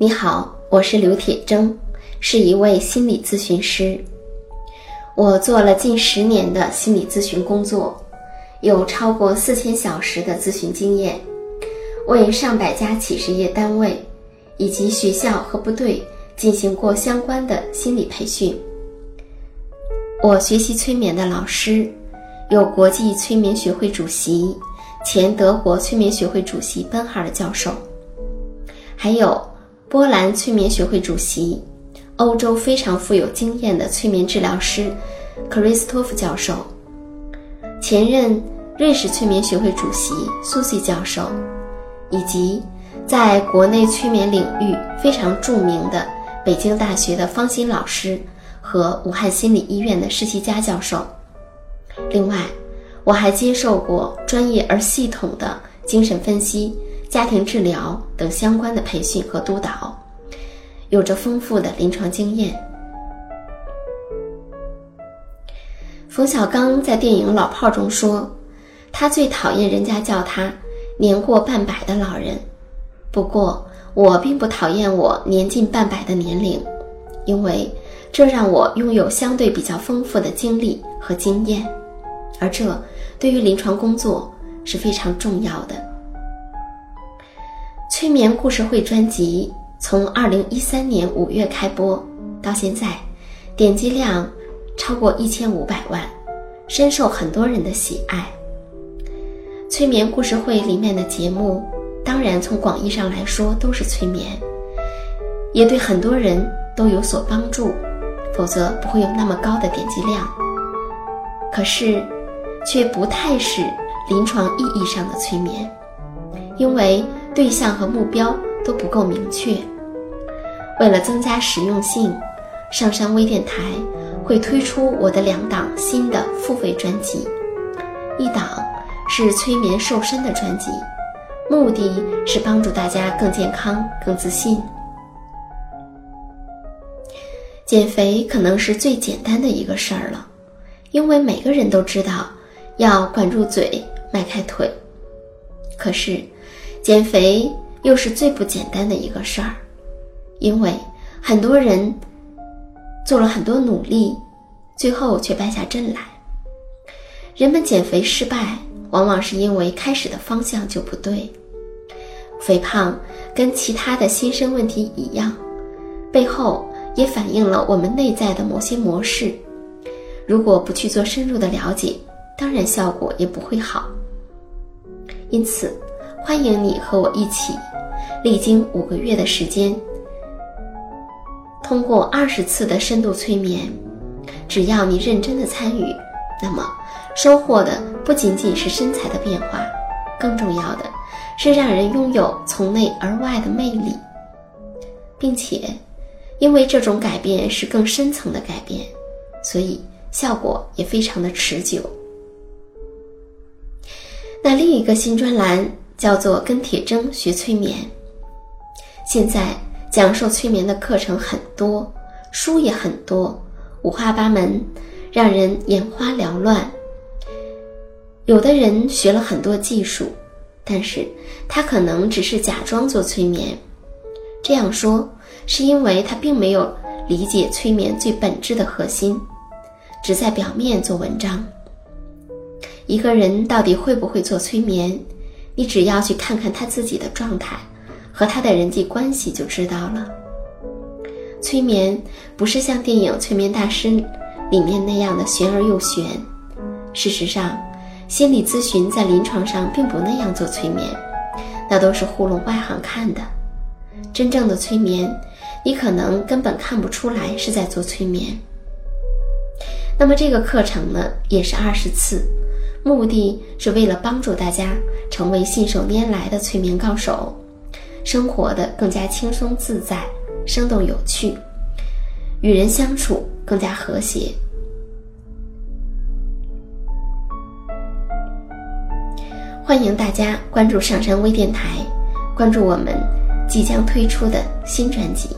你好，我是刘铁铮，是一位心理咨询师。我做了近十年的心理咨询工作，有超过四千小时的咨询经验，为上百家企事业单位以及学校和部队进行过相关的心理培训。我学习催眠的老师有国际催眠学会主席、前德国催眠学会主席奔哈尔教授，还有。波兰催眠学会主席、欧洲非常富有经验的催眠治疗师克里斯托夫教授，前任瑞士催眠学会主席苏西教授，以及在国内催眠领域非常著名的北京大学的方欣老师和武汉心理医院的施其佳教授。另外，我还接受过专业而系统的精神分析。家庭治疗等相关的培训和督导，有着丰富的临床经验。冯小刚在电影《老炮儿》中说，他最讨厌人家叫他年过半百的老人。不过，我并不讨厌我年近半百的年龄，因为这让我拥有相对比较丰富的经历和经验，而这对于临床工作是非常重要的。催眠故事会专辑从二零一三年五月开播到现在，点击量超过一千五百万，深受很多人的喜爱。催眠故事会里面的节目，当然从广义上来说都是催眠，也对很多人都有所帮助，否则不会有那么高的点击量。可是，却不太是临床意义上的催眠，因为。对象和目标都不够明确。为了增加实用性，上山微电台会推出我的两档新的付费专辑，一档是催眠瘦身的专辑，目的是帮助大家更健康、更自信。减肥可能是最简单的一个事儿了，因为每个人都知道要管住嘴、迈开腿，可是。减肥又是最不简单的一个事儿，因为很多人做了很多努力，最后却败下阵来。人们减肥失败，往往是因为开始的方向就不对。肥胖跟其他的新生问题一样，背后也反映了我们内在的某些模式。如果不去做深入的了解，当然效果也不会好。因此。欢迎你和我一起，历经五个月的时间，通过二十次的深度催眠，只要你认真的参与，那么收获的不仅仅是身材的变化，更重要的是让人拥有从内而外的魅力，并且，因为这种改变是更深层的改变，所以效果也非常的持久。那另一个新专栏。叫做跟铁铮学催眠。现在讲授催眠的课程很多，书也很多，五花八门，让人眼花缭乱。有的人学了很多技术，但是他可能只是假装做催眠。这样说是因为他并没有理解催眠最本质的核心，只在表面做文章。一个人到底会不会做催眠？你只要去看看他自己的状态和他的人际关系就知道了。催眠不是像电影《催眠大师》里面那样的玄而又玄。事实上，心理咨询在临床上并不那样做催眠，那都是糊弄外行看的。真正的催眠，你可能根本看不出来是在做催眠。那么这个课程呢，也是二十次。目的是为了帮助大家成为信手拈来的催眠高手，生活的更加轻松自在、生动有趣，与人相处更加和谐。欢迎大家关注上山微电台，关注我们即将推出的新专辑。